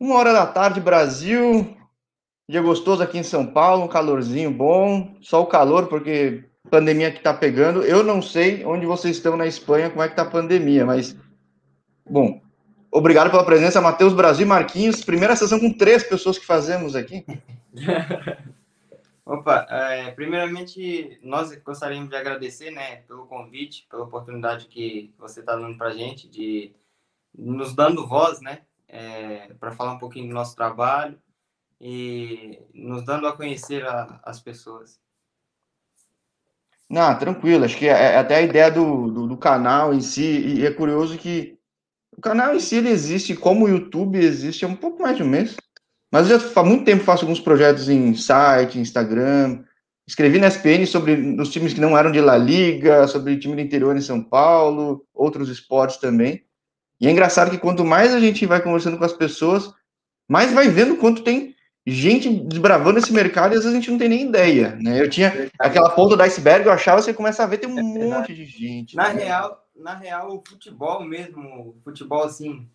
Uma hora da tarde, Brasil. Dia gostoso aqui em São Paulo, um calorzinho bom. Só o calor, porque pandemia que tá pegando. Eu não sei onde vocês estão na Espanha, como é que tá a pandemia, mas. Bom, obrigado pela presença, Matheus Brasil e Marquinhos. Primeira sessão com três pessoas que fazemos aqui. Opa, é, primeiramente nós gostaríamos de agradecer, né, pelo convite, pela oportunidade que você está dando para gente de nos dando voz, né, é, para falar um pouquinho do nosso trabalho e nos dando a conhecer a, as pessoas. Não, tranquilo. Acho que é, é até a ideia do, do, do, canal em si, e é curioso que o canal em si ele existe como o YouTube existe há um pouco mais de um mês. Mas eu já há muito tempo faço alguns projetos em site, Instagram. Escrevi na SPN sobre os times que não eram de La Liga, sobre time do interior em São Paulo, outros esportes também. E é engraçado que quanto mais a gente vai conversando com as pessoas, mais vai vendo quanto tem gente desbravando esse mercado e às vezes a gente não tem nem ideia, né? Eu tinha aquela ponta do iceberg, eu achava, você começa a ver, tem um é monte de gente. Na né? real, na real, o futebol mesmo, o futebol assim,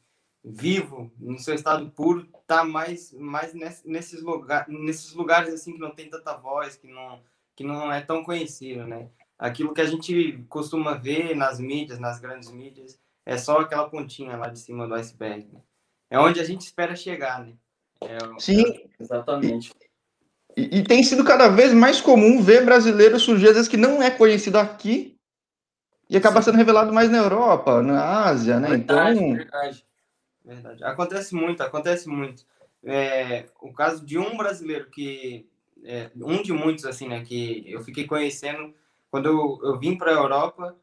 vivo, no seu estado puro, tá mais, mais nesses, lugar, nesses lugares assim que não tem tanta voz, que não, que não é tão conhecido, né? Aquilo que a gente costuma ver nas mídias, nas grandes mídias, é só aquela pontinha lá de cima do iceberg. Né? É onde a gente espera chegar, né? É, Sim, exatamente. E, e, tem sido cada vez mais comum ver brasileiros surgir, às vezes, que não é conhecido aqui e acaba Sim. sendo revelado mais na Europa, na Ásia, né? Verdade, então. Verdade. Verdade. Acontece muito, acontece muito. É, o caso de um brasileiro que. É, um de muitos, assim, né? Que eu fiquei conhecendo quando eu, eu vim para a Europa,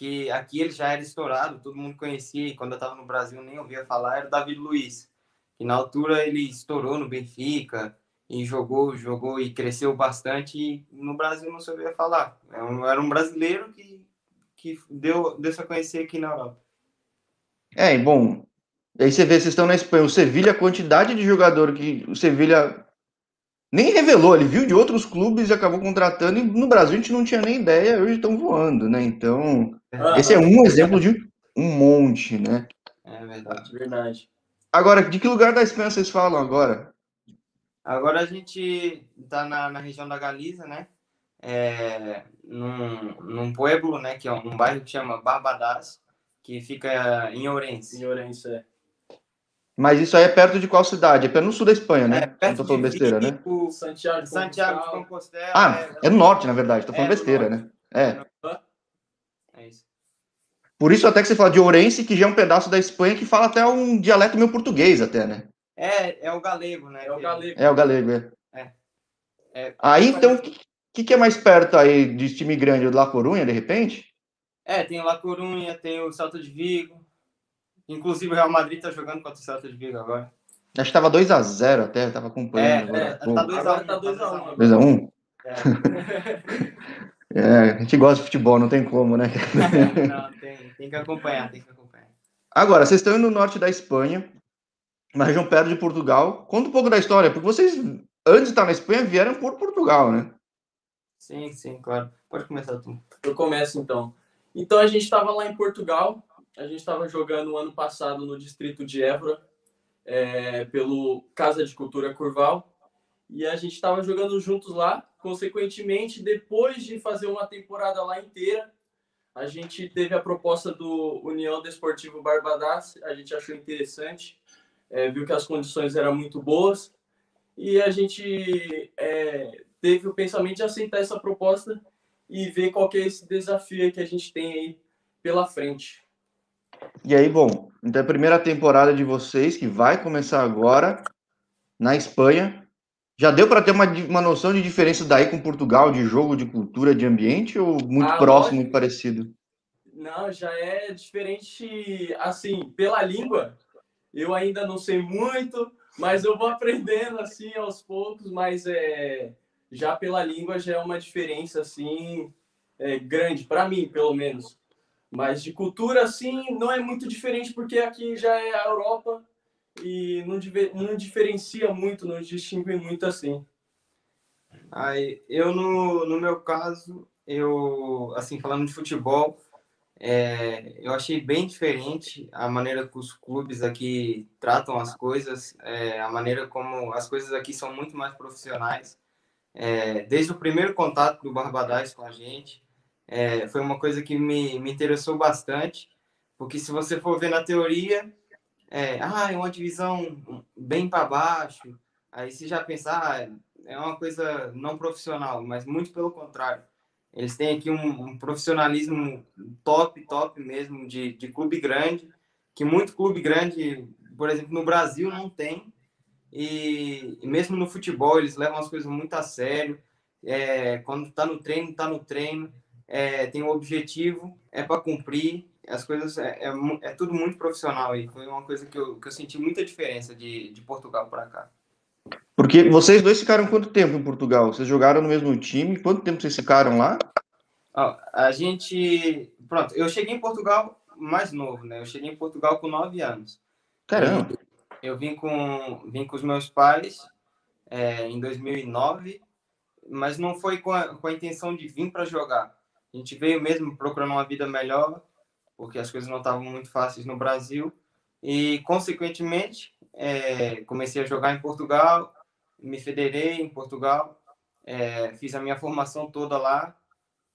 que aqui ele já era estourado, todo mundo conhecia, e quando eu estava no Brasil nem ouvia falar, era o David Luiz. E na altura ele estourou no Benfica e jogou, jogou e cresceu bastante. E no Brasil não se ouvia falar. Era é um, era um brasileiro que, que deu, deu a conhecer aqui na Europa. É, bom, Aí você vê, vocês estão na Espanha, o Sevilha, a quantidade de jogador que o Sevilha nem revelou, ele viu de outros clubes e acabou contratando, e no Brasil a gente não tinha nem ideia, hoje estão voando, né? Então, ah, esse é um exemplo de um monte, né? É verdade, verdade. Agora, de que lugar da Espanha vocês falam agora? Agora a gente está na, na região da Galiza, né? É, num, num pueblo, né? Que é um bairro que chama Barbadas, que fica em Ourense. Em Ourense, é. Mas isso aí é perto de qual cidade? É no sul da Espanha, né? É perto Não tô falando besteira, né? Santiago, Santiago de Compostela. Ah, é, é no norte, na verdade. Tô falando é besteira, né? É. É isso. Por isso até que você fala de Ourense, que já é um pedaço da Espanha que fala até um dialeto meio português até, né? É, é o galego, né? É o galego. É o galego, é. é. é. Aí, então, o que, que é mais perto aí de time grande? O La Corunha, de repente? É, tem o La Corunha, tem o Salto de Vigo. Inclusive, o Real Madrid está jogando contra o Celta de Vigo agora. Acho que estava 2x0 até, estava acompanhando. É, é tá 2x1. Tá 2x1. 2x1? É. é, a gente gosta de futebol, não tem como, né? não, tem, tem que acompanhar, tem que acompanhar. Agora, vocês estão no norte da Espanha, na região perto de Portugal. Conta um pouco da história, porque vocês, antes de estar na Espanha, vieram por Portugal, né? Sim, sim, claro. Pode começar tu. Eu começo então. Então a gente estava lá em Portugal, a gente estava jogando ano passado no distrito de Évora, é, pelo Casa de Cultura Curval, e a gente estava jogando juntos lá. Consequentemente, depois de fazer uma temporada lá inteira, a gente teve a proposta do União Desportivo Barbadas, a gente achou interessante, é, viu que as condições eram muito boas, e a gente é, teve o pensamento de aceitar essa proposta e ver qual que é esse desafio que a gente tem aí pela frente. E aí, bom, então a primeira temporada de vocês, que vai começar agora, na Espanha, já deu para ter uma, uma noção de diferença daí com Portugal, de jogo, de cultura, de ambiente, ou muito ah, próximo, muito parecido? Não, já é diferente, assim, pela língua, eu ainda não sei muito, mas eu vou aprendendo, assim, aos poucos, mas é, já pela língua já é uma diferença, assim, é, grande, para mim, pelo menos. Mas de cultura, assim, não é muito diferente, porque aqui já é a Europa e não, não diferencia muito, não distingue muito assim. Aí, eu, no, no meu caso, eu, assim, falando de futebol, É, eu achei bem diferente a maneira que os clubes aqui tratam as coisas, é, a maneira como as coisas aqui são muito mais profissionais. É, desde o primeiro contato do Barbadás com a gente, é, foi uma coisa que me, me interessou bastante, porque se você for ver na teoria, é, ah, é uma divisão bem para baixo, aí você já pensa, ah, é uma coisa não profissional, mas muito pelo contrário. Eles têm aqui um, um profissionalismo top, top mesmo, de, de clube grande, que muito clube grande, por exemplo, no Brasil não tem. E, e mesmo no futebol, eles levam as coisas muito a sério. É, quando está no treino, está no treino. É, tem um objetivo, é para cumprir. As coisas é, é, é, tudo muito profissional e foi uma coisa que eu, que eu senti muita diferença de, de Portugal para cá. Porque vocês dois ficaram quanto tempo em Portugal? Vocês jogaram no mesmo time? Quanto tempo vocês ficaram lá? a gente. Pronto, eu cheguei em Portugal mais novo, né? Eu cheguei em Portugal com nove anos. Caramba! Eu vim com, vim com os meus pais é, em 2009, mas não foi com a, com a intenção de vir para jogar. A gente veio mesmo procurando uma vida melhor, porque as coisas não estavam muito fáceis no Brasil. E, consequentemente, é, comecei a jogar em Portugal, me federei em Portugal, é, fiz a minha formação toda lá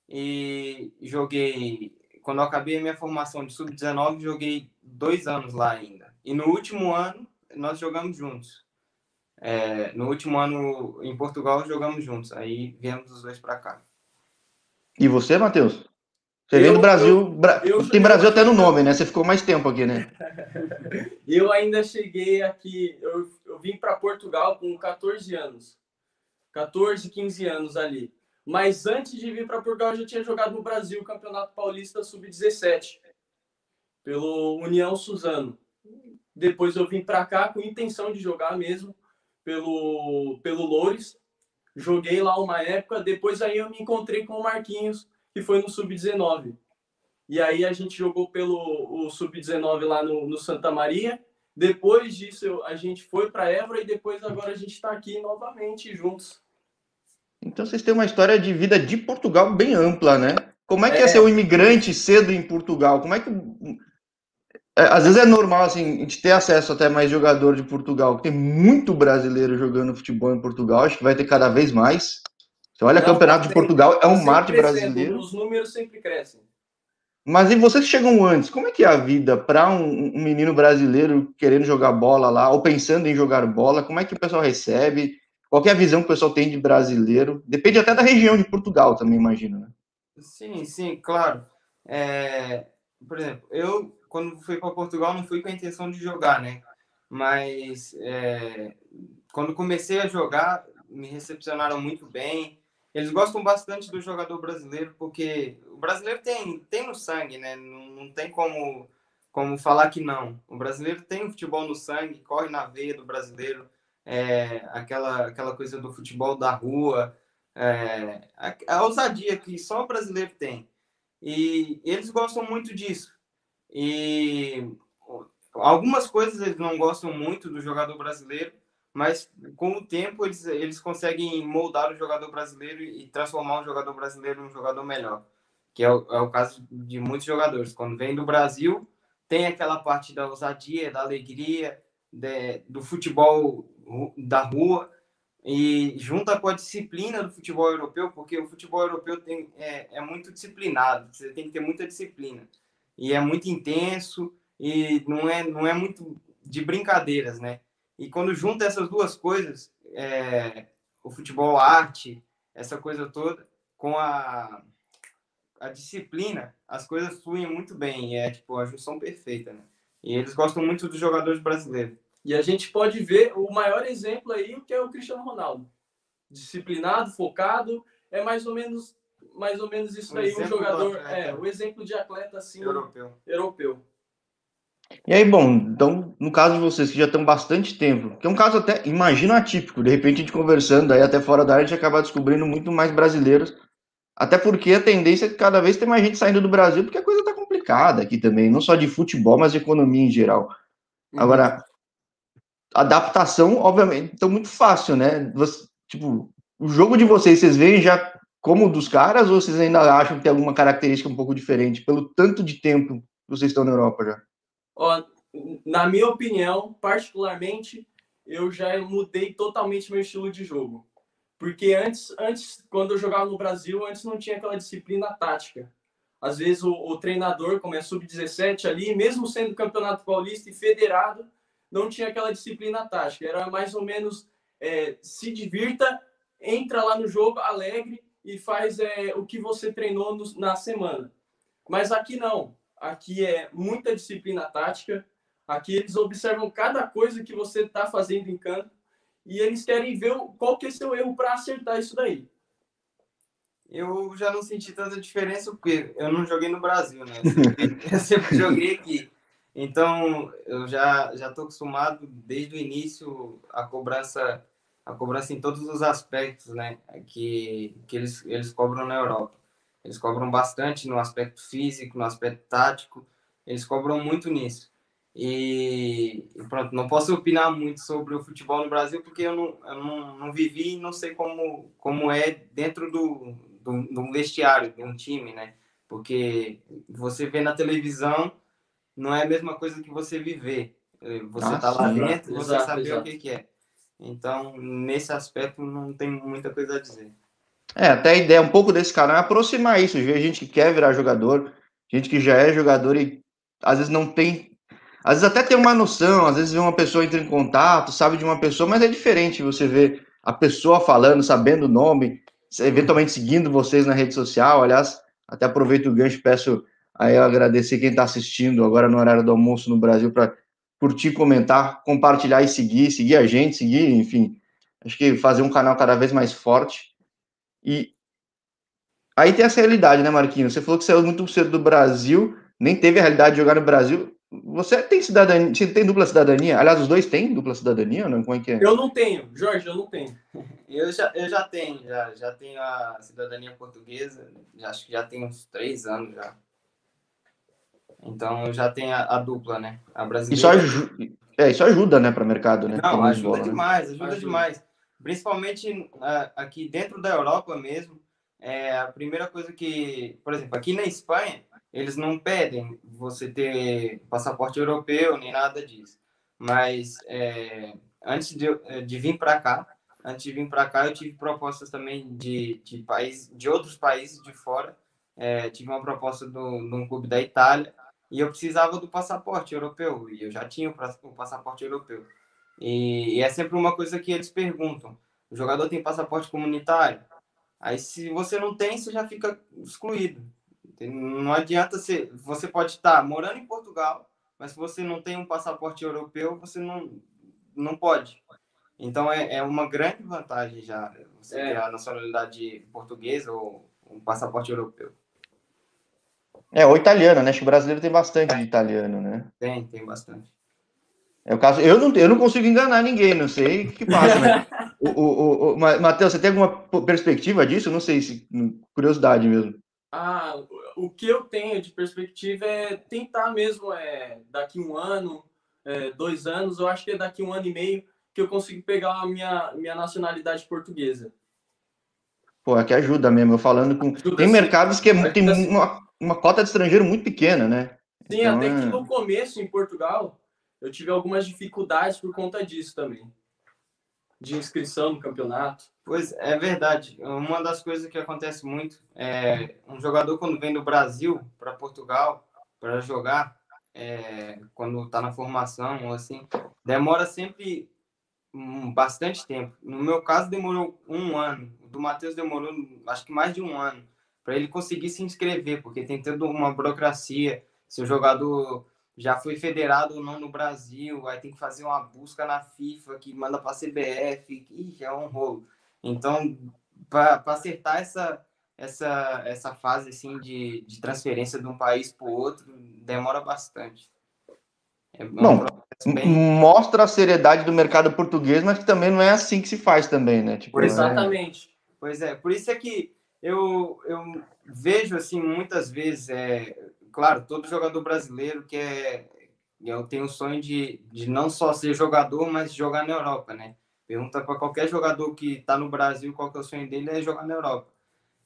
e joguei. Quando eu acabei a minha formação de sub-19, joguei dois anos lá ainda. E no último ano, nós jogamos juntos. É, no último ano em Portugal, jogamos juntos. Aí viemos os dois para cá. E você, Matheus? Você vem do Brasil. Eu, eu, tem Brasil até no nome, né? Você ficou mais tempo aqui, né? eu ainda cheguei aqui. Eu, eu vim para Portugal com 14 anos. 14, 15 anos ali. Mas antes de vir para Portugal, eu já tinha jogado no Brasil o Campeonato Paulista Sub-17, pelo União Suzano. Depois eu vim para cá com intenção de jogar mesmo pelo, pelo Loures. Joguei lá uma época, depois aí eu me encontrei com o Marquinhos, que foi no Sub-19. E aí a gente jogou pelo Sub-19 lá no, no, Santa Maria. Depois disso a gente foi para Évora e depois agora a gente está aqui novamente juntos. Então vocês têm uma história de vida de Portugal bem ampla, né? Como é que é, é ser um imigrante cedo em Portugal? Como é que. É, às vezes é normal assim, a gente ter acesso até mais jogador de Portugal. Tem muito brasileiro jogando futebol em Portugal, acho que vai ter cada vez mais. Você olha o Campeonato de Portugal, é um mar de brasileiros. Os números sempre crescem. Mas e vocês que chegam antes, como é que é a vida para um, um, menino brasileiro querendo jogar bola lá, ou pensando em jogar bola? Como é que o pessoal recebe? Qual é a visão que o pessoal tem de brasileiro? Depende até da região de Portugal também, imagino, né? Sim, sim, claro. É, por exemplo, eu, quando fui para Portugal, não fui com a intenção de jogar, né? Mas é, quando comecei a jogar, me recepcionaram muito bem. Eles gostam bastante do jogador brasileiro, porque o brasileiro tem, tem no sangue, né? Não, não tem como, como falar que não. O brasileiro tem o futebol no sangue, corre na veia do brasileiro é, aquela, aquela coisa do futebol da rua, é, a, a, ousadia que só o brasileiro tem. E eles gostam muito disso. E algumas coisas eles não gostam muito do jogador brasileiro, mas com o tempo eles, eles conseguem moldar o jogador brasileiro e transformar o jogador brasileiro num jogador melhor, que é o, é o caso de muitos jogadores. Quando vem do Brasil, tem aquela parte da ousadia, da alegria, de, do futebol da rua e junta com a disciplina do futebol europeu, porque o futebol europeu tem, é, é muito disciplinado, você tem que ter muita disciplina. E é muito intenso e não é, não é muito de brincadeiras, né? E quando junta essas duas coisas, é, o futebol arte, essa coisa toda, com a, a disciplina, as coisas fluem muito bem. É tipo a junção perfeita, né? E eles gostam muito dos jogadores brasileiros. E a gente pode ver o maior exemplo aí, que é o Cristiano Ronaldo. Disciplinado, focado, é mais ou menos mais ou menos isso um aí, um jogador, é, o exemplo de atleta assim europeu. europeu. E aí, bom, então, no caso de vocês que já estão bastante tempo, que é um caso até, imagino atípico, de repente a gente conversando aí até fora da área, a gente acaba descobrindo muito mais brasileiros, até porque a tendência é que cada vez tem mais gente saindo do Brasil, porque a coisa está complicada aqui também, não só de futebol, mas de economia em geral. Uhum. Agora, adaptação, obviamente, então muito fácil, né? Você, tipo, o jogo de vocês, vocês veem já como dos caras, ou vocês ainda acham que tem alguma característica um pouco diferente, pelo tanto de tempo que vocês estão na Europa já? Ó, na minha opinião, particularmente, eu já mudei totalmente meu estilo de jogo. Porque antes, antes, quando eu jogava no Brasil, antes não tinha aquela disciplina tática. Às vezes o, o treinador, como é sub-17 ali, mesmo sendo campeonato paulista e federado, não tinha aquela disciplina tática. Era mais ou menos é, se divirta, entra lá no jogo alegre e faz é, o que você treinou no, na semana. Mas aqui não. Aqui é muita disciplina tática. Aqui eles observam cada coisa que você está fazendo em campo e eles querem ver qual que é seu erro para acertar isso daí. Eu já não senti tanta diferença porque eu não joguei no Brasil, né? Eu sempre joguei aqui. Então, eu já já tô acostumado desde o início a cobrança a cobrança em todos os aspectos, né, que, que eles, eles cobram na Europa. Eles cobram bastante no aspecto físico, no aspecto tático, eles cobram muito nisso. E, pronto, não posso opinar muito sobre o futebol no Brasil porque eu não, eu não, não vivi e não sei como, como é dentro do, do, do vestiário de um time, né? Porque você vê na televisão não é a mesma coisa que você viver. Você ah, tá lá dentro, você exato, sabe exato. o que, que é. Então, nesse aspecto, não tem muita coisa a dizer. É, até a ideia um pouco desse canal é aproximar isso, ver gente que quer virar jogador, gente que já é jogador e às vezes não tem. Às vezes até tem uma noção, às vezes vê uma pessoa entra em contato, sabe de uma pessoa, mas é diferente você ver a pessoa falando, sabendo o nome, eventualmente seguindo vocês na rede social. Aliás, até aproveito o gancho, peço aí agradecer quem está assistindo agora no horário do almoço no Brasil para curtir, comentar, compartilhar e seguir, seguir a gente, seguir, enfim, acho que fazer um canal cada vez mais forte. E aí tem essa realidade, né, Marquinhos? Você falou que saiu muito cedo do Brasil, nem teve a realidade de jogar no Brasil. Você tem cidadania, você tem dupla cidadania? Aliás, os dois têm dupla cidadania ou não? Como é que é? Eu não tenho, Jorge, eu não tenho. Eu já, eu já tenho, já, já tenho a cidadania portuguesa, já, acho que já tem uns três anos já. Então já tem a, a dupla, né? A brasileira. Isso, ajuda, é, isso ajuda, né, para o mercado, né? Não, ajuda bola, né? demais, né? ajuda, ajuda, demais. Principalmente uh, aqui dentro da Europa mesmo. É a primeira coisa que, por exemplo, aqui na Espanha, eles não pedem você ter passaporte europeu nem nada disso. Mas é, antes de, de vir para cá, antes de vir para cá, eu tive propostas também de, de, país, de outros países de fora. É, tive uma proposta do, de um clube da Itália e eu precisava do passaporte europeu, e eu já tinha o passaporte europeu. E, e é sempre uma coisa que eles perguntam: o jogador tem passaporte comunitário? Aí, se você não tem, você já fica excluído. Não adianta ser. Você pode estar morando em Portugal, mas se você não tem um passaporte europeu, você não, não pode. Então, é, é uma grande vantagem já você é. ter a nacionalidade portuguesa ou um passaporte europeu. É, ou italiano, né? Acho que o brasileiro tem bastante de italiano, né? Tem, tem bastante. É o caso, eu não, eu não consigo enganar ninguém, não sei o que, que passa, né? o, o, o, Matheus, você tem alguma perspectiva disso? Não sei, se, curiosidade mesmo. Ah, o que eu tenho de perspectiva é tentar mesmo, é, daqui um ano, é, dois anos, eu acho que é daqui um ano e meio que eu consigo pegar a minha, minha nacionalidade portuguesa. Pô, é que ajuda mesmo, eu falando com... Ajuda tem mercados que é, tem uma, uma cota de estrangeiro muito pequena, né? Sim, então, até é... que no começo, em Portugal, eu tive algumas dificuldades por conta disso também. De inscrição no campeonato. Pois é verdade. Uma das coisas que acontece muito é um jogador quando vem do Brasil para Portugal para jogar, é, quando está na formação ou assim, demora sempre bastante tempo. No meu caso demorou um ano. O do Matheus demorou acho que mais de um ano para ele conseguir se inscrever, porque tem toda uma burocracia. Se o jogador já foi federado ou não no Brasil, aí tem que fazer uma busca na FIFA que manda para a CBF, que é um rolo. Então, para acertar essa, essa, essa fase assim de, de transferência de um país para o outro, demora bastante. É um Bom, bem... mostra a seriedade do mercado português, mas que também não é assim que se faz também, né? Tipo, Exatamente. É... Pois é, por isso é que eu, eu vejo assim muitas vezes, é, claro, todo jogador brasileiro que eu tenho o sonho de, de não só ser jogador, mas jogar na Europa, né? Pergunta para qualquer jogador que está no Brasil qual que é o sonho dele é jogar na Europa.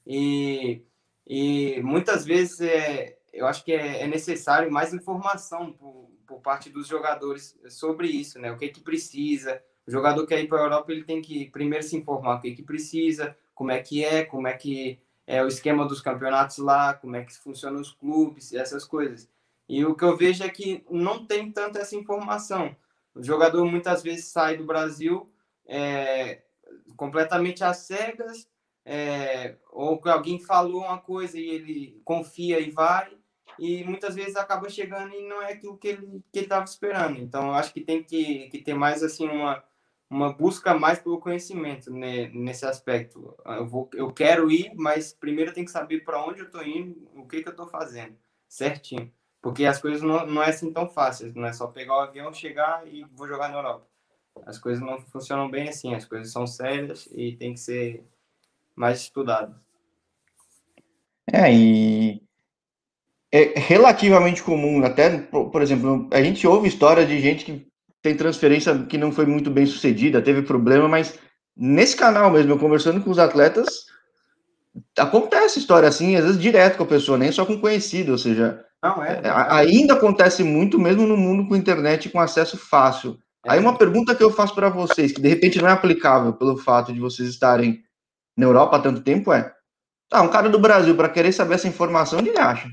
E, e muitas vezes é, eu acho que é, é necessário mais informação por, por parte dos jogadores sobre isso, né? O que é que precisa. O jogador que ir para a Europa, ele tem que primeiro se informar o que é que precisa, como é que é, como é que é o esquema dos campeonatos lá, como é que funcionam os clubes, essas coisas. E o que eu vejo é que não tem tanta essa informação. O jogador muitas vezes sai do Brasil é, completamente às cegas, é, ou que alguém falou uma coisa e ele confia e vai, e muitas vezes acaba chegando e não é aquilo que ele estava esperando. Então, eu acho que tem que, que ter mais assim uma, uma busca mais pelo conhecimento né, nesse aspecto. Eu, vou, eu quero ir, mas primeiro tenho que saber para onde eu estou indo, o que, que eu estou fazendo, certinho. Porque as coisas não, não é assim tão fáceis, não é só pegar o avião, chegar e vou jogar na Europa. As coisas não funcionam bem assim, as coisas são sérias e tem que ser mais estudado. É, e é relativamente comum, até, por exemplo, a gente ouve história de gente que tem transferência que não foi muito bem sucedida, teve problema, mas nesse canal mesmo, eu conversando com os atletas, acontece história assim, às vezes direto com a pessoa, nem só com conhecido, ou seja, não, é, é, ainda acontece muito mesmo no mundo com internet com acesso fácil. É. Aí uma pergunta que eu faço para vocês, que de repente não é aplicável pelo fato de vocês estarem na Europa há tanto tempo, é: tá, um cara do Brasil, para querer saber essa informação, onde ele acha?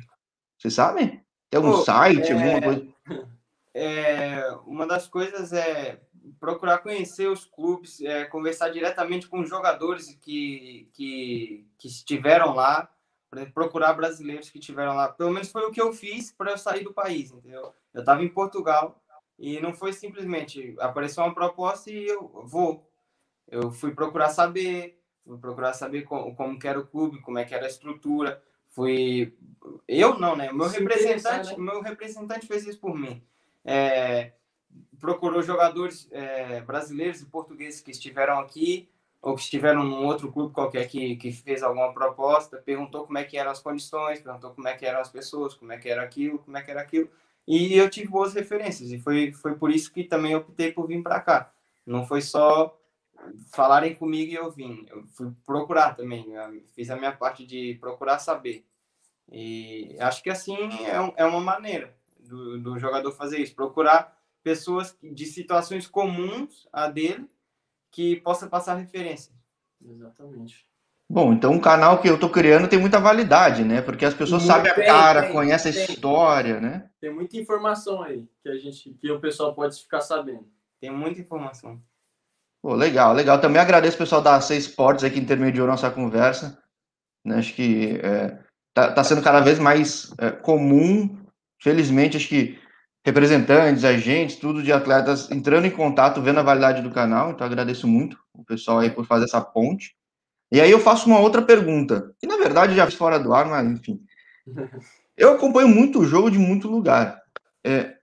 Vocês sabem? Tem algum Pô, site, alguma é, coisa? É, uma das coisas é procurar conhecer os clubes, é, conversar diretamente com os jogadores que, que, que estiveram lá, procurar brasileiros que estiveram lá. Pelo menos foi o que eu fiz para eu sair do país, entendeu? Eu estava em Portugal e não foi simplesmente apareceu uma proposta e eu vou. Eu fui procurar saber, fui procurar saber como, como era o clube, como é que era a estrutura. Fui eu não, né? Meu representante, né? meu representante fez isso por mim. É, procurou jogadores é, brasileiros e portugueses que estiveram aqui ou que estiveram num outro clube qualquer que, que fez alguma proposta, perguntou como é que eram as condições, perguntou como é que eram as pessoas, como é que era aquilo, como é que era aquilo. E eu tive boas referências e foi, foi por isso que também optei por vir para cá. Não foi só falarem comigo e eu vim. Eu fui procurar também. fiz a minha parte de procurar saber. E acho que assim é, é uma maneira do, do jogador fazer isso. Procurar pessoas de situações comuns a dele que possa passar referência. Exatamente. Bom, então um canal que eu estou criando tem muita validade, né? Porque as pessoas sabem a cara, conhecem a história, né? Tem muita informação aí que a gente, que o pessoal pode ficar sabendo. Tem muita informação. Pô, legal, legal. Também agradeço o pessoal da C Sports aí que intermediou nossa conversa. Né? Acho que é, tá, tá, sendo cada vez mais é, comum. Felizmente, acho que representantes, agentes, tudo de atletas entrando em contato, vendo a validade do canal. Então, agradeço muito o pessoal aí por fazer essa ponte. E aí eu faço uma outra pergunta, que na verdade já fiz fora do ar, mas enfim. Eu acompanho muito o jogo de muito lugar. É,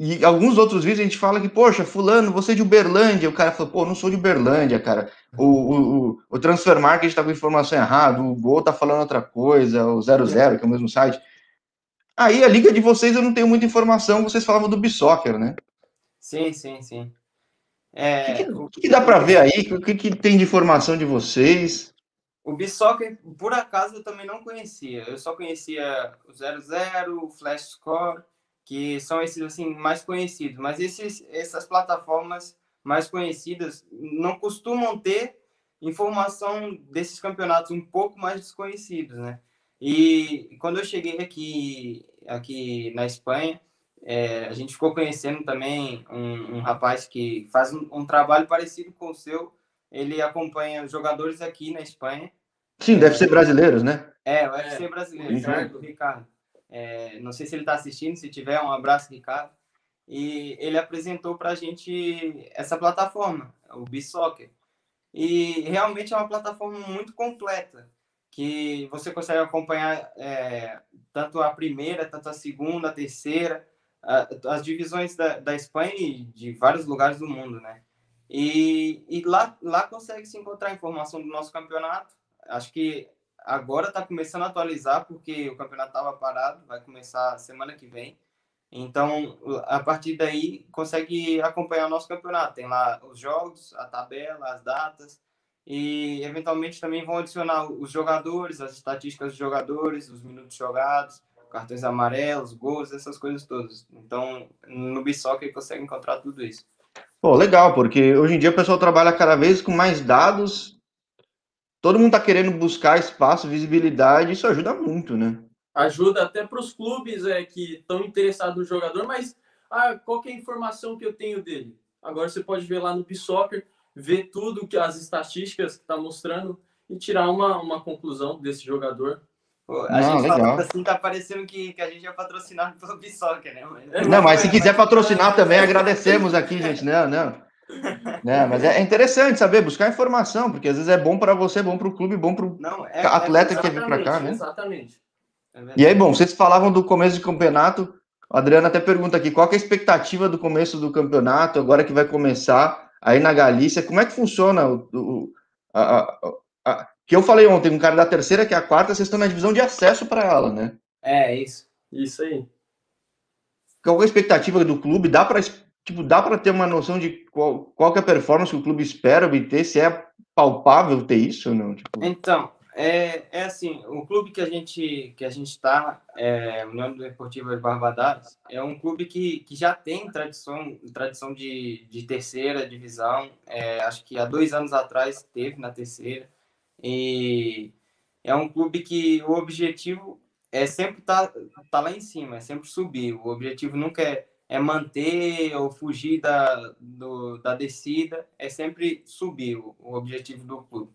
e alguns outros vídeos a gente fala que, poxa, fulano, você é de Uberlândia. O cara fala, pô, não sou de Uberlândia, cara. O, o, o Transfer Market está com informação errada, o Gol tá falando outra coisa, o 00, que é o mesmo site. Aí a liga de vocês eu não tenho muita informação, vocês falavam do Bissoccer, né? Sim, sim, sim. É, o que, que, que dá para ver aí? O que, que tem de informação de vocês? O Bissoccer, por acaso, eu também não conhecia. Eu só conhecia o 00, o Flash Score, que são esses assim mais conhecidos. Mas esses, essas plataformas mais conhecidas não costumam ter informação desses campeonatos um pouco mais desconhecidos, né? E quando eu cheguei aqui, aqui na Espanha, é, a gente ficou conhecendo também um, um rapaz que faz um, um, trabalho parecido com o seu. Ele acompanha jogadores aqui na Espanha. Sim, deve ser brasileiros, né? É, deve é, ser brasileiro, certo, Ricardo. É, não sei se ele está assistindo, se tiver, um abraço, Ricardo. E ele apresentou para a gente essa plataforma, o B-Soccer. E realmente é uma plataforma muito completa que você consegue acompanhar é, tanto a primeira, tanto a segunda, a terceira, a, as divisões da, da Espanha e de vários lugares do mundo, né? E, e lá, lá consegue se encontrar informação do nosso campeonato. Acho que agora está começando a atualizar, porque o campeonato estava parado, vai começar semana que vem. Então, a partir daí, consegue acompanhar o nosso campeonato. Tem lá os jogos, a tabela, as datas, e eventualmente também vão adicionar os jogadores, as estatísticas dos jogadores, os minutos jogados, cartões amarelos, gols, essas coisas todas. Então, no Bisoccer consegue encontrar tudo isso. Pô, legal, porque hoje em dia o pessoal trabalha cada vez com mais dados. Todo mundo está querendo buscar espaço, visibilidade, isso ajuda muito, né? Ajuda até para os clubes é, que estão interessados no jogador, mas ah, qual é a informação que eu tenho dele? Agora você pode ver lá no Bisoccer, ver tudo que as estatísticas que está mostrando e tirar uma, uma conclusão desse jogador. Pô, a Não, gente legal. assim, tá parecendo que, que a gente é patrocinado pelo Bisoccer, né? Mas... Não, mas se quiser patrocinar também, agradecemos aqui, gente. Não, não. Não, mas é interessante saber, buscar informação, porque às vezes é bom para você, bom para o clube, bom para o é, atleta é, que vir para cá, né? Exatamente. É e aí, bom, vocês falavam do começo de campeonato. O Adriano até pergunta aqui: qual é a expectativa do começo do campeonato, agora que vai começar aí na Galícia? Como é que funciona o, o a, a, a, que eu falei ontem, um cara da terceira, que é a quarta, vocês estão na divisão de acesso para ela, né? É, isso. Isso aí. Qual é a expectativa do clube? Dá para tipo, dá para ter uma noção de qual, qual é a performance que o clube espera obter? Se é palpável ter isso ou não? Tipo... Então, é, é assim, o clube que a gente que a gente está, é, União Deportiva de Barbadares, é um clube que, que já tem tradição tradição de, de terceira divisão. É, acho que há dois anos atrás teve na terceira e é um clube que o objetivo é sempre estar tá, tá lá em cima, é sempre subir. O objetivo nunca é, é manter ou fugir da, do, da descida, é sempre subir o, o objetivo do clube.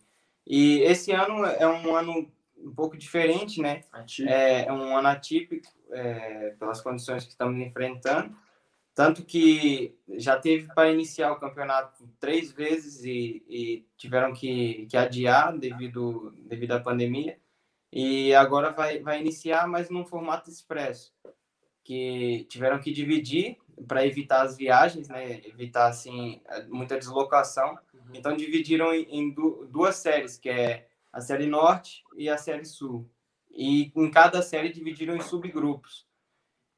E esse ano é um ano um pouco diferente, né? É, é um ano atípico é, pelas condições que estamos enfrentando. Tanto que já teve para iniciar o campeonato três vezes e, e, tiveram que, que adiar devido, devido à pandemia. E agora vai, vai iniciar, mas num formato expresso, que tiveram que dividir para evitar as viagens, né? evitar assim, muita deslocação. Então dividiram em, duas séries, que é a série Norte e a série Sul. E em cada série dividiram em subgrupos,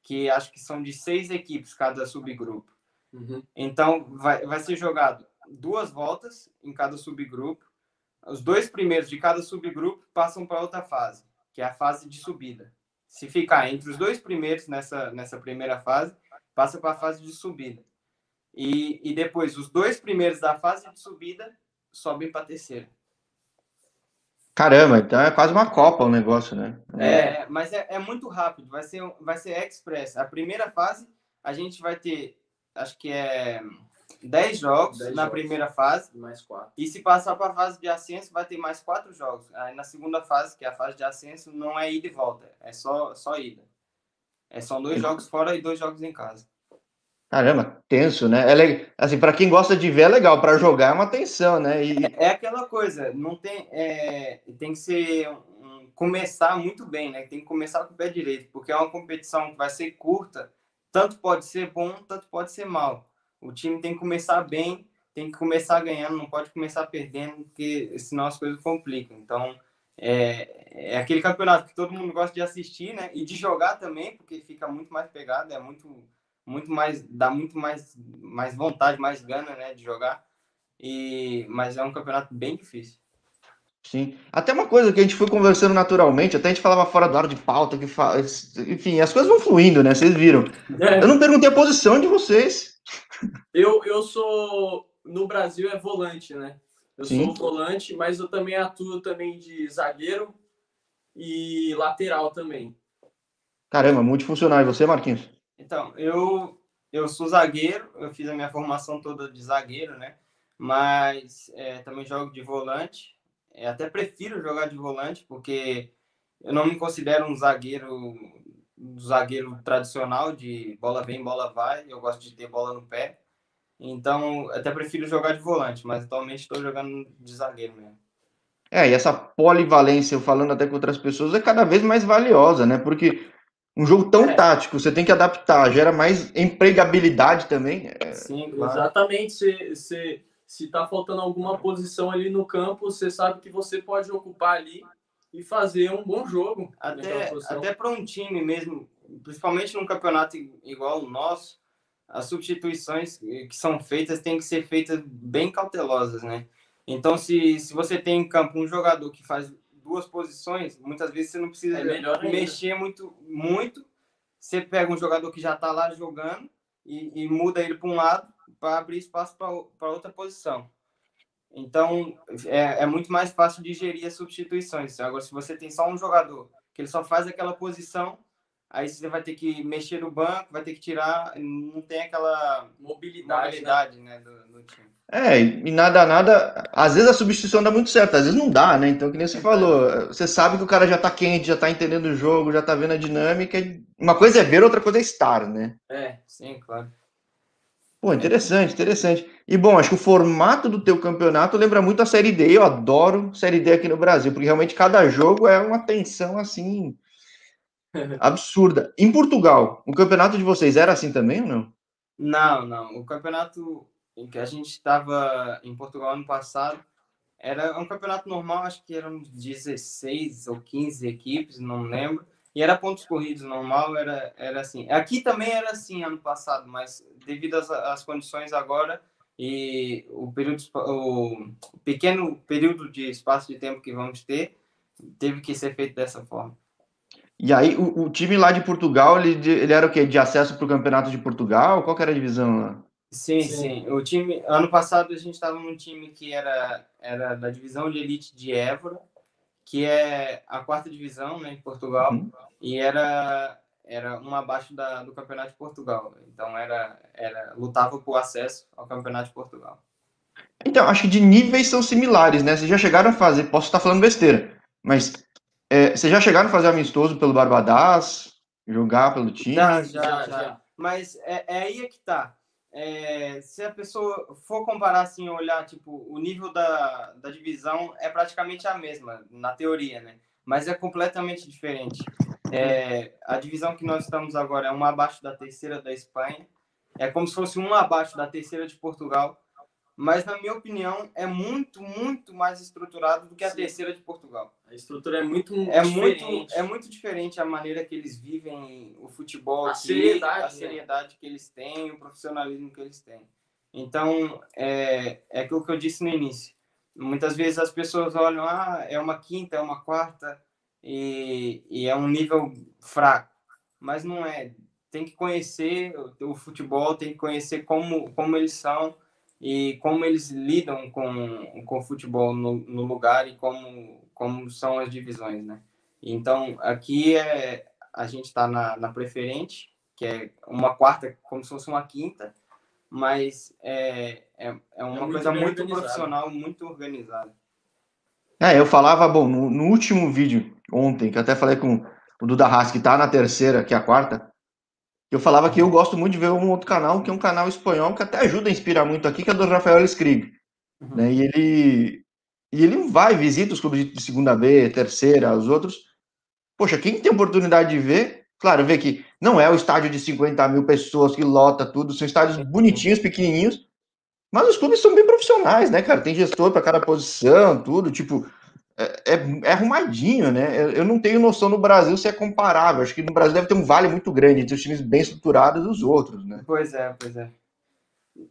que acho que são de seis equipes cada subgrupo. Uhum. Então vai, vai ser jogado duas voltas em cada subgrupo. Os dois primeiros de cada subgrupo passam para outra fase, que é a fase de subida. Se ficar entre os dois primeiros nessa, nessa primeira fase, passa para a fase de subida. E, e depois, os dois primeiros da fase de subida sobem para a terceira. Caramba, então é quase uma Copa o negócio, né? É, mas é, é muito rápido, vai ser, vai ser express. A primeira fase, a gente vai ter, acho que é 10 jogos na jogos. primeira fase. Mais quatro. E se passar para a fase de ascenso, vai ter mais quatro jogos. Aí na segunda fase, que é a fase de ascenso, não é ida e volta, é só, só ida. É, são dois jogos fora e dois jogos em casa. Caramba, tenso, né? É, assim, para quem gosta de ver é legal, para jogar é uma tensão, né? E... É, é, aquela coisa, não tem, é, tem que ser um, começar muito bem, né? Tem que começar com o pé direito, porque é uma competição que vai ser curta, tanto pode ser bom, tanto pode ser mal. O time tem que começar bem, tem que começar ganhando, não pode começar perdendo, porque senão as coisas complicam. Então, é, é aquele campeonato que todo mundo gosta de assistir, né? E de jogar também, porque fica muito mais pegado, é muito muito mais dá muito mais mais vontade, mais gana, né, de jogar. E mas é um campeonato bem difícil. Sim. Até uma coisa que a gente foi conversando naturalmente, até a gente falava fora da hora de pauta, que fa... enfim, as coisas vão fluindo, né? Vocês viram. É. Eu não perguntei a posição de vocês. Eu, eu sou no Brasil é volante, né? Eu Sim. sou volante, mas eu também atuo também de zagueiro e lateral também. Caramba, multifuncional. E você, Marquinhos? Então, eu, eu sou zagueiro, eu fiz a minha formação toda de zagueiro, né? Mas é, também jogo de volante. É, até prefiro jogar de volante, porque eu não me considero um zagueiro um zagueiro tradicional de bola vem, bola vai. Eu gosto de ter bola no pé. Então, até prefiro jogar de volante, mas atualmente estou jogando de zagueiro mesmo. É, e essa polivalência, eu falando até com outras pessoas, é cada vez mais valiosa, né? Porque um jogo tão é. tático, você tem que adaptar, gera mais empregabilidade também. É, Sim, claro. exatamente. Se, se, se tá faltando alguma posição ali no campo, você sabe que você pode ocupar ali e fazer um bom jogo. Até, até para um time mesmo, principalmente num campeonato igual o nosso, as substituições que são feitas têm que ser feitas bem cautelosas, né? Então, se, se você tem em campo um jogador que faz duas posições, muitas vezes você não precisa É mexer muito, muito. Você pega um jogador que já está lá jogando e, e, muda ele para um lado para abrir espaço para outra posição. Então, é, é muito mais fácil de gerir as substituições. Agora, se você tem só um jogador que ele só faz aquela posição, aí você vai ter que mexer no banco, vai ter que tirar, não tem aquela mobilidade, mobilidade né, do. É, e nada, nada, às vezes a substituição dá muito certo, às vezes não dá, né? Então, que nem você falou, você sabe que o cara já tá quente, já tá entendendo o jogo, já tá vendo a dinâmica. Uma coisa é ver, outra coisa é estar, né? É, sim, claro. Pô, interessante, interessante. E bom, acho que o formato do teu campeonato lembra muito a Série D. Eu adoro Série D aqui no Brasil, porque realmente cada jogo é uma tensão assim absurda. Em Portugal, o campeonato de vocês era assim também ou não? Não, não. O campeonato em que a gente estava em Portugal ano passado era um campeonato normal, acho que eram 16 ou 15 equipes, não lembro. E era pontos corridos normal, era, era assim. Aqui também era assim ano passado, mas devido às, às condições agora e o período o pequeno período de espaço de tempo que vamos ter, teve que ser feito dessa forma. E aí, o, o time lá de Portugal, ele, ele era o quê? De acesso para o Campeonato de Portugal? Qual era a divisão lá? Sim, sim, sim. O time, ano passado a gente estava num time que era, era da divisão de elite de Évora, que é a quarta divisão né, em Portugal, uhum. e era, era uma abaixo da, do Campeonato de Portugal. Então era, era lutava por acesso ao Campeonato de Portugal. Então, acho que de níveis são similares, né? Vocês já chegaram a fazer, posso estar falando besteira, mas é, vocês já chegaram a fazer amistoso pelo Barbadas? Jogar pelo time? Já, já, já. Mas é, é aí é que tá é, se a pessoa for comparar assim, olhar tipo o nível da, da divisão é praticamente a mesma na teoria, né? Mas é completamente diferente. É, a divisão que nós estamos agora é uma abaixo da terceira da Espanha, é como se fosse uma abaixo da terceira de Portugal mas na minha opinião é muito, muito mais estruturado do que a Sim. terceira de Portugal. A estrutura é muito é diferente. muito é muito diferente a maneira que eles vivem o futebol, a, seriedade, a né? seriedade que eles têm, o profissionalismo que eles têm. Então é, é aquilo que eu disse no início. Muitas vezes as pessoas olham, ah, é uma quinta, é uma quarta e, e é um nível fraco, mas não é. Tem que conhecer o, o futebol, tem que conhecer como como eles são e como eles lidam com, com o futebol no, no lugar e como, como são as divisões, né? Então, aqui é, a gente está na, na preferente, que é uma quarta, como se fosse uma quinta, mas é, é, é uma é coisa muito organizado. profissional, muito organizada. É, eu falava, bom, no, no, último vídeo, ontem, que até falei com o Duda Haas, que tá na terceira, que é a quarta, eu falava que eu gosto muito de ver um outro canal, que é um canal espanhol, que até ajuda a inspirar muito aqui, que é do Rafael Skrig. Uhum. Né? E ele e ele vai, visita os clubes de segunda B, terceira, os outros. Poxa, quem tem oportunidade de ver, claro, vê que não é o estádio de 50 mil pessoas que lota tudo, são estádios bonitinhos, pequenininhos, mas os clubes são bem profissionais, né, cara? Tem gestor para cada posição, tudo, tipo, é, é, é, arrumadinho, né? Eu, não tenho noção no Brasil se é comparável. Acho que no Brasil deve ter um vale muito grande entre os times bem estruturados e os outros, né? Pois é, pois é.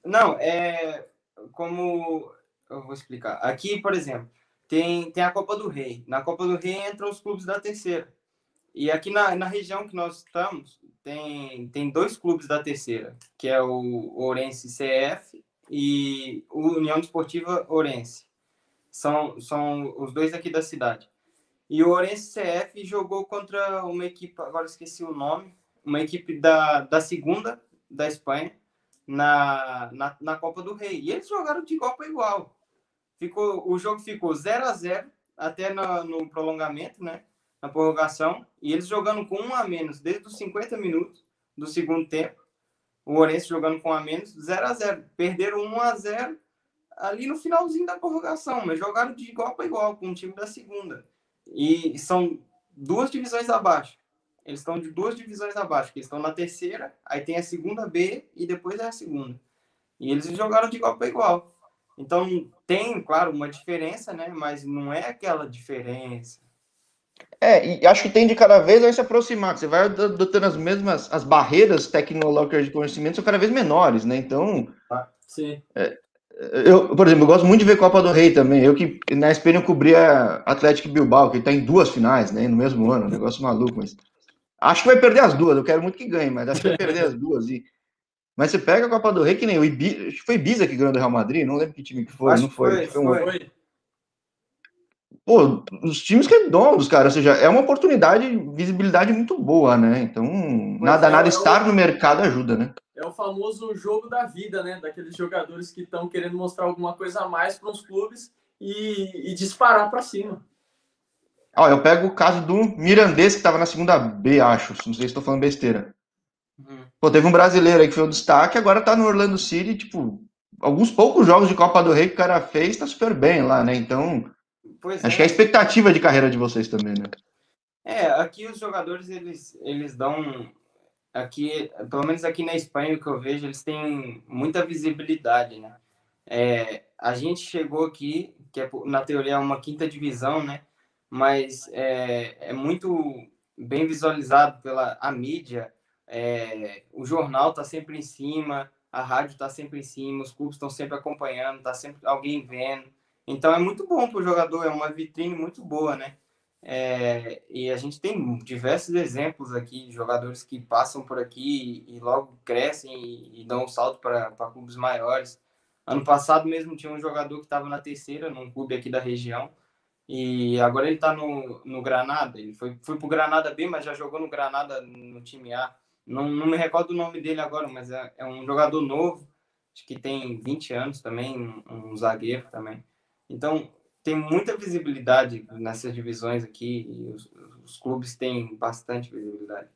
Não, é como eu vou explicar. Aqui, por exemplo, tem, tem a Copa do Rei. Na Copa do Rei entram os clubes da terceira. E aqui na, na região que nós estamos, tem, tem dois clubes da terceira, que é o Orense CF e o União Desportiva Orense. São, são os dois aqui da cidade. E o Orense CF jogou contra uma equipe, agora esqueci o nome, uma equipe da, da segunda da Espanha na, na, na Copa do Rei. E eles jogaram de igual para igual. Ficou, o jogo ficou 0 a 0 até no, no prolongamento, né? Na prorrogação. E eles jogando com um a menos desde os 50 minutos do segundo tempo. O Orense jogando com um a menos, 0 a 0 Perderam 1 a 0 ali no finalzinho da prorrogação, mas jogaram de igual para igual com o time da segunda. E são duas divisões abaixo. Eles estão de duas divisões abaixo, que eles estão na terceira, aí tem a segunda B e depois é a segunda. E eles jogaram de igual para igual. Então tem, claro, uma diferença, né? Mas não é aquela diferença. É, e acho que tem de cada vez a se aproximar. Você vai adotando as mesmas, as barreiras tecnológicas de conhecimento são cada vez menores, né? Então, ah, Sim. É, Eu, por exemplo, eu gosto muito de ver Copa do Rei também. Eu que na Espanha eu cobria Atlético Bilbao, que está em duas finais, né? No mesmo ano, um negócio maluco, mas acho que vai perder as duas. Eu quero muito que ganhe, mas acho que vai perder as duas. E... Mas você pega a Copa do Rei, que nem o Ibiza, acho que foi Ibiza que ganhou do Real Madrid, não lembro que time que foi, Acho não foi. foi, foi foi. Pô, os times redondos, cara, ou seja, é uma oportunidade, visibilidade muito boa, né? Então, nada, é, nada é estar o- no mercado ajuda, né? É o famoso jogo da vida, né? Daqueles jogadores que estão querendo mostrar alguma coisa a mais para os clubes e, e disparar para cima. Ó, eu pego o caso do Mirandês, que estava na segunda B, acho. Não sei se estou falando besteira. Uhum. Pô, teve um brasileiro aí que foi o destaque, agora tá no Orlando City, tipo, alguns poucos jogos de Copa do Rei que o cara fez, tá super bem lá, né? Então, Pois acho é. que é a expectativa de carreira de vocês também, né? É, aqui os jogadores eles, eles dão aqui, pelo menos aqui na Espanha o que eu vejo, eles têm muita visibilidade, né? É, a gente chegou aqui, que é na teoria uma quinta divisão, né? Mas é, é muito bem visualizado pela a mídia, é, o jornal tá sempre em cima, a rádio tá sempre em cima, os clubes estão sempre acompanhando, tá sempre alguém vendo. Então é muito bom para o jogador, é uma vitrine muito boa, né? É, e a gente tem diversos exemplos aqui de jogadores que passam por aqui e, e logo crescem e, e dão um salto para clubes maiores. Ano passado mesmo tinha um jogador que estava na terceira, num clube aqui da região, e agora ele está no, no Granada. Ele foi, foi para o Granada B, mas já jogou no Granada no time A. Não, não me recordo o nome dele agora, mas é, é um jogador novo, acho que tem 20 anos também, um, um zagueiro também. Então, tem muita visibilidade nessas divisões aqui os, os clubes têm bastante visibilidade.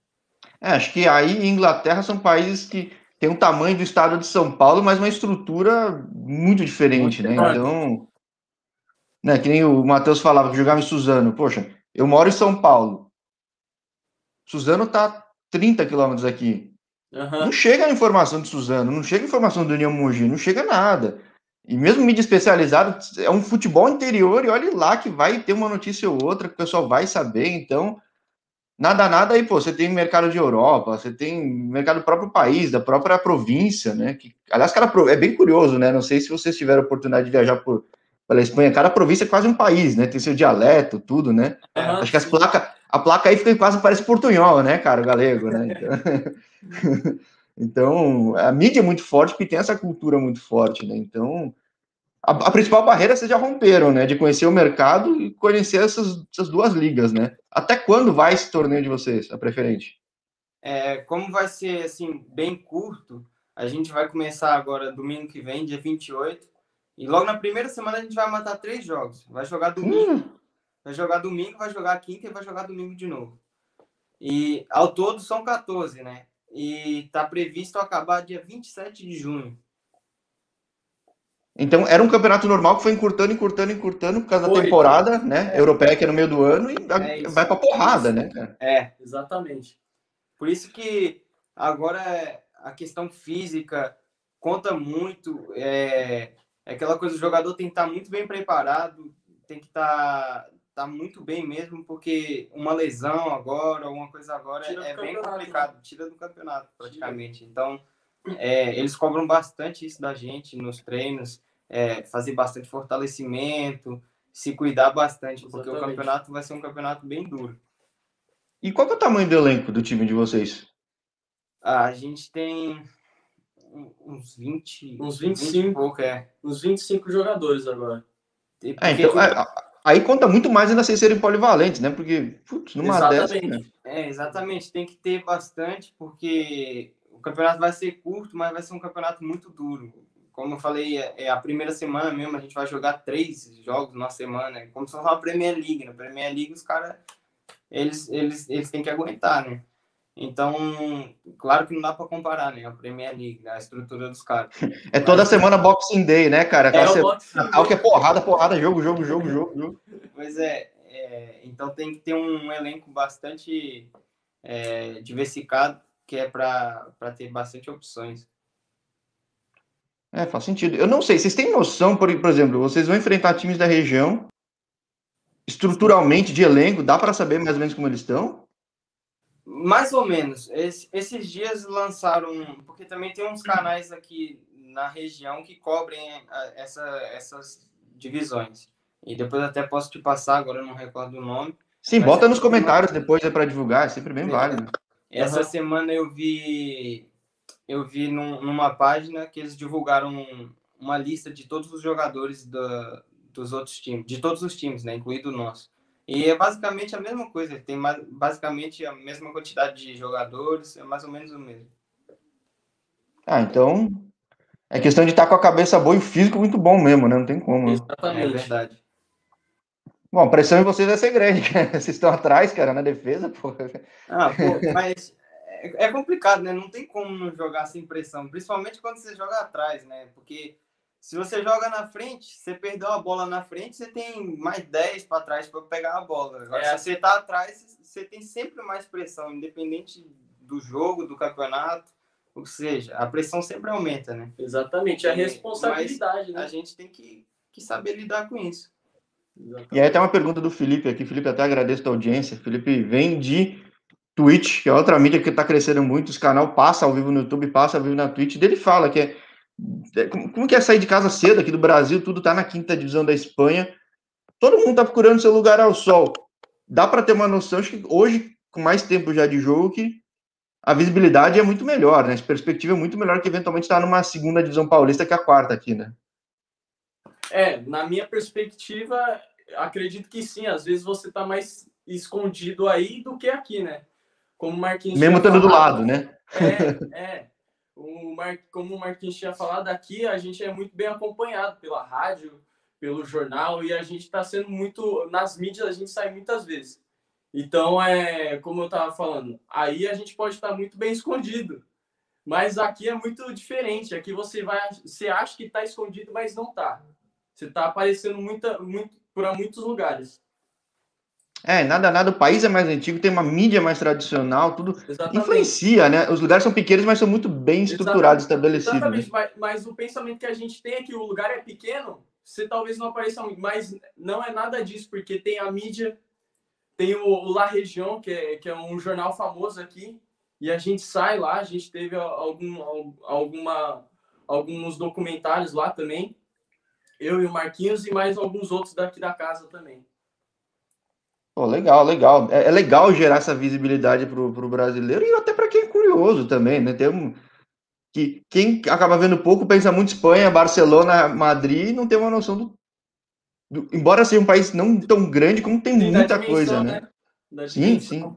É, acho que aí Inglaterra são países que têm o tamanho do estado de São Paulo, mas uma estrutura muito diferente, Muito né? enorme. Então, né, que nem o Matheus falava que jogava em Suzano. Poxa, eu moro em São Paulo. Suzano tá 30 quilômetros aqui. Aham. Não chega a informação de Suzano, não chega a informação do União Mogi, não chega nada. E mesmo mídia especializada, é um futebol interior e olhe lá que vai ter uma notícia ou outra que o pessoal vai saber. Então, nada, nada aí, pô, você tem mercado de Europa, você tem mercado do próprio país, da própria província, né? Que, aliás, cada, pro- é bem curioso, né? Não sei se vocês tiveram a oportunidade de viajar por, pela Espanha, cada província é quase um país, né? Tem seu dialeto, tudo, né? Aham, Acho que as placas, a placa aí fica quase parece portunhol, né, cara, galego, né? Então, então, a mídia é muito forte porque tem essa cultura muito forte, né? Então, a, a principal barreira vocês já romperam, né? De conhecer o mercado e conhecer essas, essas duas ligas, né? Até quando vai esse torneio de vocês, a preferente? É, como vai ser assim bem curto, a gente vai começar agora domingo que vem, dia 28, e logo na primeira semana a gente vai matar três jogos. Vai jogar domingo, Hum, vai jogar domingo, vai jogar quinta e vai jogar domingo de novo. E ao todo são 14, né? E tá previsto acabar dia 27 de junho. então, era um campeonato normal que foi encurtando, encurtando, encurtando por causa da Foi. temporada, né? É. Europeia que é no meio do ano e É vai pra porrada, né, cara? É, Exatamente. Por isso que agora é- a questão física conta muito. É, é aquela coisa, o jogador tem que estar muito bem preparado, tem que estar tá muito bem mesmo, porque uma lesão agora, alguma coisa agora, Tira é bem né? complicado, tira do campeonato praticamente. Então, é, eles cobram bastante isso da gente nos treinos, é, fazer bastante fortalecimento, se cuidar bastante, porque o Exatamente. campeonato vai ser um campeonato bem duro. E qual que é o tamanho do elenco do time de vocês? Ah, a gente tem uns 20. Uns 20 e 25. pouco, é. Uns 25 jogadores agora. Porque, então, é, aí conta muito mais ainda vocês serem polivalentes, né? Porque, putz, numa dessa. Exatamente. é, exatamente, tem que ter bastante, porque o campeonato vai ser curto, mas vai ser um campeonato muito duro. Como eu falei, é é a primeira semana mesmo, a gente vai jogar três jogos na semana, é como se fosse uma Premier League. Na Premier League, os caras, eles, eles, eles têm que aguentar, né? Então, claro que não dá para comparar, né? A Premier League, a estrutura dos caras. É toda semana Boxing Day, né, cara? É Aquela semana Natal que é porrada, porrada, jogo, jogo, jogo, jogo, jogo. Pois é, é, então tem que ter um elenco bastante é, diversificado, que é para ter bastante opções. É, faz sentido. Eu não sei, vocês têm noção, por, por exemplo, vocês vão enfrentar times da região, estruturalmente, de elenco, dá para saber mais ou menos como eles estão? Mais ou menos. Esse- esses dias lançaram, porque também tem uns canais aqui na região que cobrem essa, essas divisões. E depois até posso te passar, agora eu não recordo o nome. Sim, bota nos comentários depois é para divulgar, é sempre bem válido. Essa uhum. semana eu vi eu vi num, numa página que eles divulgaram uma lista de todos os jogadores da, dos outros times, de todos os times, né, incluído o nosso. E é basicamente a mesma coisa, tem basicamente a mesma quantidade de jogadores, é mais ou menos o mesmo. Ah, então é questão de estar com a cabeça boa e o físico muito bom mesmo, né? Não tem como. Né? Exatamente. É verdade. Bom, a pressão em vocês vai ser grande, Vocês estão atrás, cara, na defesa, pô. Ah, pô, mas é, é complicado, né? Não tem como não jogar sem pressão, principalmente quando você joga atrás, né? Porque se você joga na frente, você perdeu a bola na frente, você tem mais 10 para trás para pegar a bola. Agora, é. se você tá atrás, você tem sempre mais pressão, independente do jogo, do campeonato. Ou seja, a pressão sempre aumenta, né? Exatamente, é a responsabilidade, né? A gente tem que, que saber lidar com isso. Exatamente. E aí tem uma pergunta do Felipe aqui. Felipe, até agradeço a audiência. Felipe vem de Twitch, que é outra mídia que está crescendo muito. Esse canal passa ao vivo no YouTube, passa ao vivo na Twitch. Dele fala que é, é. Como que é sair de casa cedo aqui do Brasil? Tudo está na quinta divisão da Espanha. Todo mundo está procurando seu lugar ao sol. Dá para ter uma noção, acho que hoje, com mais tempo já de jogo, que a visibilidade é muito melhor, né? A perspectiva é muito melhor que eventualmente estar tá numa segunda divisão paulista que a quarta aqui, né? É, na minha perspectiva, acredito que sim. Às vezes você está mais escondido aí do que aqui, né? Como o Marquinhos Mesmo estando do lado, né? É, é. O Mar... Como o Marquinhos tinha falado, aqui a gente é muito bem acompanhado pela rádio, pelo jornal, e a gente está sendo muito. Nas mídias a gente sai muitas vezes. Então, é como eu estava falando, aí a gente pode estar muito bem escondido. Mas aqui é muito diferente. Aqui você vai, você acha que está escondido, mas não está. Você está aparecendo muita, muito, por muitos lugares. É, nada, nada, o país é mais antigo, tem uma mídia mais tradicional, tudo Exatamente. influencia, né? Os lugares são pequenos, mas são muito bem estruturados, Exatamente. estabelecidos. Exatamente, mas, mas, o pensamento que a gente tem é que o lugar é pequeno, você talvez não apareça muito, mas não é nada disso, porque tem a mídia, tem o, o La Região, que é, que é um jornal famoso aqui, e a gente sai lá, a gente teve algum, alguma, alguns documentários lá também, eu e o Marquinhos e mais alguns outros daqui da casa também. Pô, legal, legal. É, é legal gerar essa visibilidade para o brasileiro e até para quem é curioso também, né? Tem um, que quem acaba vendo pouco pensa muito Espanha, Barcelona, Madrid e não tem uma noção do, do, embora seja um país não tão grande como tem, tem muita coisa, né? né? Sim, sim.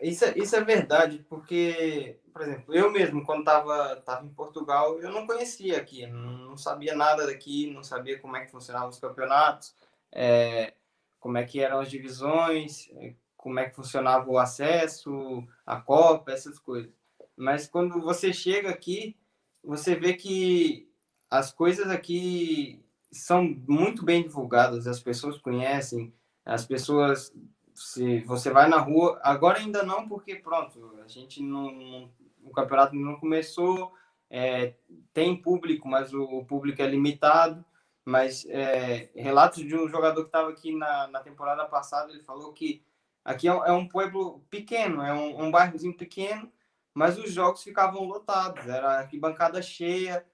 Isso é, isso é verdade, porque por exemplo, eu mesmo, quando estava tava em Portugal, eu não conhecia aqui, não sabia nada daqui, não sabia como é que funcionavam os campeonatos, é, como é que eram as divisões, é, como é que funcionava o acesso, a Copa, essas coisas. Mas quando você chega aqui, você vê que as coisas aqui são muito bem divulgadas, as pessoas conhecem, as pessoas se você vai na rua, agora ainda não, porque pronto, a gente não, não o campeonato não começou, é, tem público, mas o, o, público é limitado. Mas é, relatos de um jogador que estava aqui na, na temporada passada, ele falou que aqui é, é um pueblo pequeno, é um, um bairrozinho pequeno, mas os jogos ficavam lotados, era arquibancada cheia,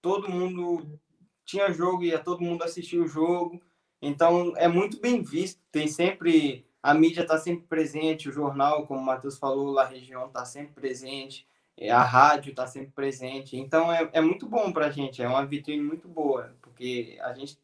todo mundo tinha jogo, ia todo mundo assistir o jogo. Então é muito bem visto, tem sempre a mídia está sempre presente, o jornal, como o Matheus falou, a região está sempre presente. É, a rádio está sempre presente. Então é, é muito bom para a gente, é uma vitrine muito boa, porque a gente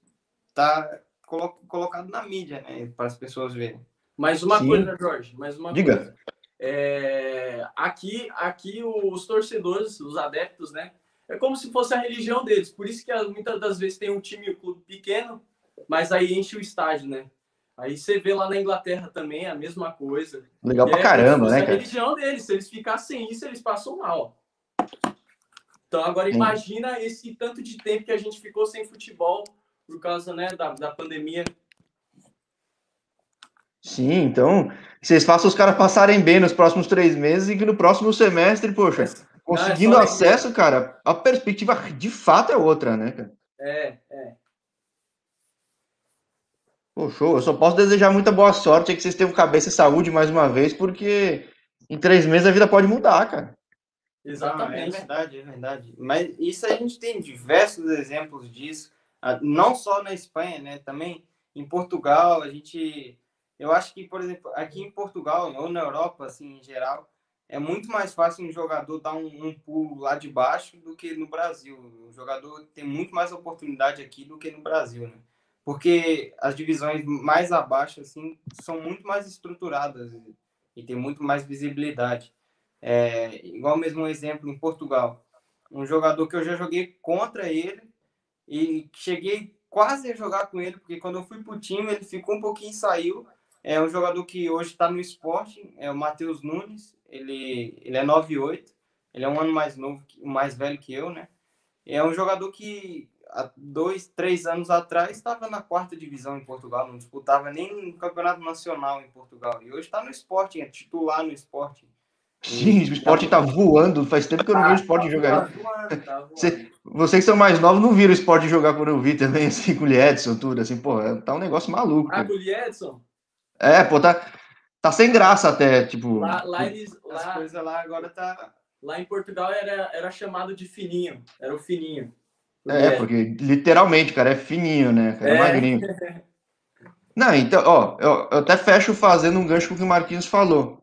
está colo colocado na mídia, né, para as pessoas verem. Mais uma Sim. coisa, Jorge, mais uma Diga. coisa. É, aqui, aqui os torcedores, os adeptos, né? É como se fosse a religião deles. Por isso que muitas das vezes tem um time, um clube pequeno, mas aí enche o estádio, né? Aí você vê lá na Inglaterra também a mesma coisa. Legal pra é, caramba, né, cara? a religião deles. Se eles ficassem isso, eles passam mal. Então, agora imagina esse tanto de tempo que a gente ficou sem futebol por causa né, da, da pandemia. Sim, então vocês façam os caras passarem bem nos próximos três meses e que no próximo semestre, poxa, conseguindo Não, é acesso, cara, a perspectiva de fato é outra, né, cara? É, é. Pô, show. Eu só posso desejar muita boa sorte, é que vocês tenham cabeça e saúde mais uma vez, porque em três meses a vida pode mudar, cara. Exatamente. é verdade, é verdade. Mas isso a gente tem diversos exemplos disso, ah, não só na Espanha, né? Também em Portugal, a gente. Eu acho que, por exemplo, aqui em Portugal, ou na Europa, assim, em geral, é muito mais fácil um jogador dar um, um pulo lá de baixo do que no Brasil. O jogador tem muito mais oportunidade aqui do que no Brasil, né? Porque as divisões mais abaixo, assim, são muito mais estruturadas e tem muito mais visibilidade. É, igual mesmo um exemplo em Portugal. Um jogador que eu já joguei contra ele e cheguei quase a jogar com ele, porque quando eu fui pro time, ele ficou um pouquinho e saiu. É um jogador que hoje está no esporte, é o Matheus Nunes. Ele, ele é 9'8", ele é um ano mais novo, mais velho que eu, né? É um jogador que há dois, três anos atrás estava na quarta divisão em Portugal, não disputava nem no campeonato nacional em Portugal. E hoje está no esporte, é titular no esporte. Sim, o esporte tá voando. Faz tempo que eu não vi o esporte tá jogar. Voando, tá voando. Vocês que são mais novos não viram o esporte jogar quando eu vi também, assim, com o Edson, tudo, assim, pô, tá um negócio maluco. Ah, com o Edson? É, pô, tá, tá sem graça até, tipo. Lá, lá eles. Lá, as coisas lá agora tá. Lá em Portugal era, era chamado de fininho, era o fininho. É, é, porque literalmente, cara, é fininho, né? Cara, é, é magrinho. Não, então, ó, eu, eu, até fecho fazendo um gancho com o que o Marquinhos falou.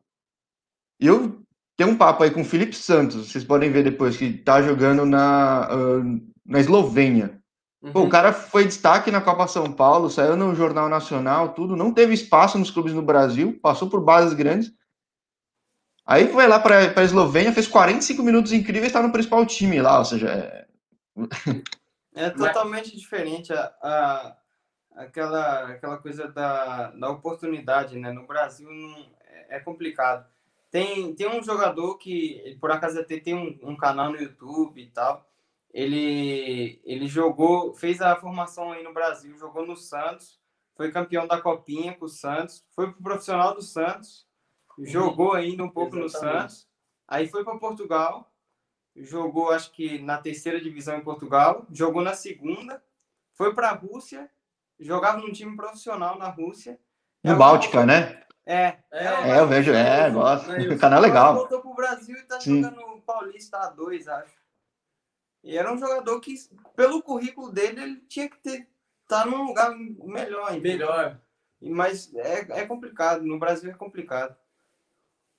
Eu tenho um papo aí com o Felipe Santos, vocês podem ver depois, que tá jogando na, uh, na Eslovênia. Uhum. Pô, o cara foi destaque na Copa São Paulo, saiu no Jornal Nacional, tudo, não teve espaço nos clubes no Brasil, passou por bases grandes. Aí foi lá para a Eslovênia, fez 45 minutos incríveis, está no principal time lá, ou seja, é, é totalmente Mas... diferente a, a, aquela, aquela coisa da, da oportunidade, né? No Brasil não, é, é complicado. Tem, tem um jogador que, por acaso, até tem um, um canal no YouTube e tal. Ele, ele jogou, fez a formação aí no Brasil, jogou no Santos, foi campeão da Copinha com o Santos, foi pro profissional do Santos, jogou ainda um pouco Exatamente. no Santos, aí foi para Portugal, jogou acho que na terceira divisão em Portugal, jogou na segunda, foi para a Rússia, jogava num time profissional na Rússia. No Báltica, né? É, é, é, eu vejo, é, gosto. O canal é legal. Voltou pro Brasil e tá Sim. jogando Paulista A2, acho. E era um jogador que, pelo currículo dele, ele tinha que ter tá num lugar melhor. Entendeu? Melhor. Mas é, é complicado, no Brasil é complicado.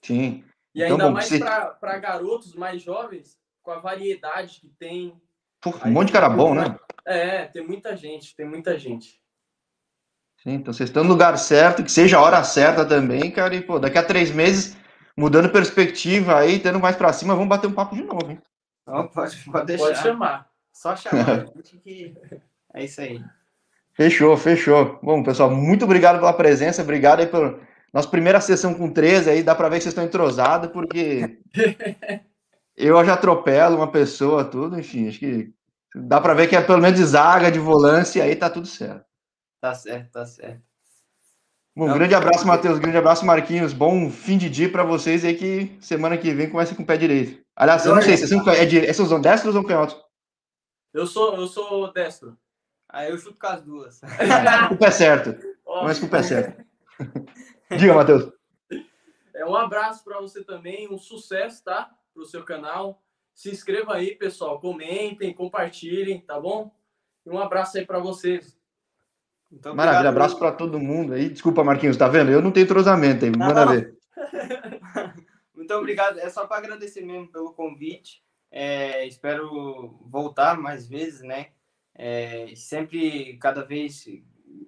Sim. E então, ainda bom, mais você... para garotos mais jovens, com a variedade que tem. um monte de cara bom, né? É, tem muita gente, tem muita gente. Sim, então vocês estão no lugar certo, que seja a hora certa também, cara. E, pô, daqui a três meses, mudando perspectiva aí, tendo mais pra cima, vamos bater um papo de novo, hein? Oh, pode, pode deixar. Pode chamar. Só chamar. que... É isso aí. Fechou, fechou. Bom, pessoal, muito obrigado pela presença, obrigado aí pela nossa primeira sessão com 13 aí, dá para ver que vocês estão entrosados, porque eu já atropelo uma pessoa, tudo, enfim, acho que dá para ver que é pelo menos de zaga, de volância, aí tá tudo certo. Tá certo, tá certo. Um grande abraço, Matheus. Grande abraço, Marquinhos. Bom fim de dia para vocês aí que semana que vem começa com o pé direito. Aliás, eu não sei, vocês são, é dire... vocês são destros ou canhotos? Eu sou, eu sou destro. Aí eu chuto com as duas. com o pé certo. Mas com o pé certo. Diga, Matheus. É, um abraço para você também, um sucesso, tá? Para o seu canal. Se inscreva aí, pessoal. Comentem, compartilhem, tá bom? E um abraço aí para vocês. Então, Maravilha, abraço para todo mundo aí. Desculpa, Marquinhos, tá vendo? Eu não tenho entrosamento aí, manda não. ver. Muito obrigado. É só para agradecer mesmo pelo convite. É, espero voltar mais vezes, né? É, sempre cada vez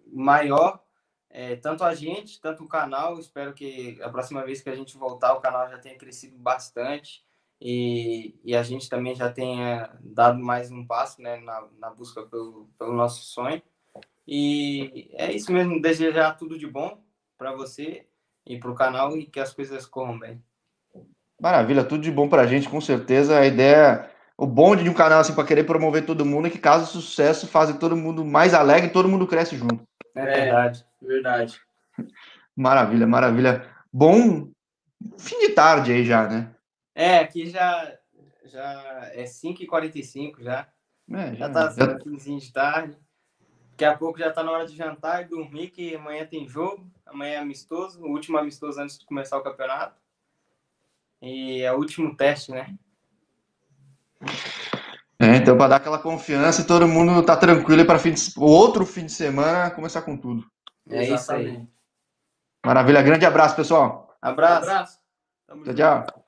maior, é, tanto a gente, tanto o canal. Espero que a próxima vez que a gente voltar, o canal já tenha crescido bastante e, e a gente também já tenha dado mais um passo né, na, na busca pelo, pelo nosso sonho. E é isso mesmo, desejar tudo de bom para você e para o canal e que as coisas corram bem. Maravilha, tudo de bom para a gente, com certeza. A ideia, o bonde de um canal assim para querer promover todo mundo é que caso sucesso, fazer todo mundo mais alegre, todo mundo cresce junto. É verdade, é, verdade. Maravilha, maravilha. Bom fim de tarde aí já, né? É, aqui já, já é 5h45 já. É, já, já tá já... finzinho de tarde. Daqui a pouco já está na hora de jantar e dormir, que amanhã tem jogo. Amanhã é amistoso, o último amistoso antes de começar o campeonato. E é o último teste, né? É, então, para dar aquela confiança e todo mundo tá tranquilo para o outro fim de semana começar com tudo. É isso aí. Maravilha, grande abraço, pessoal. Abraço. Abraço. Tchau, tchau.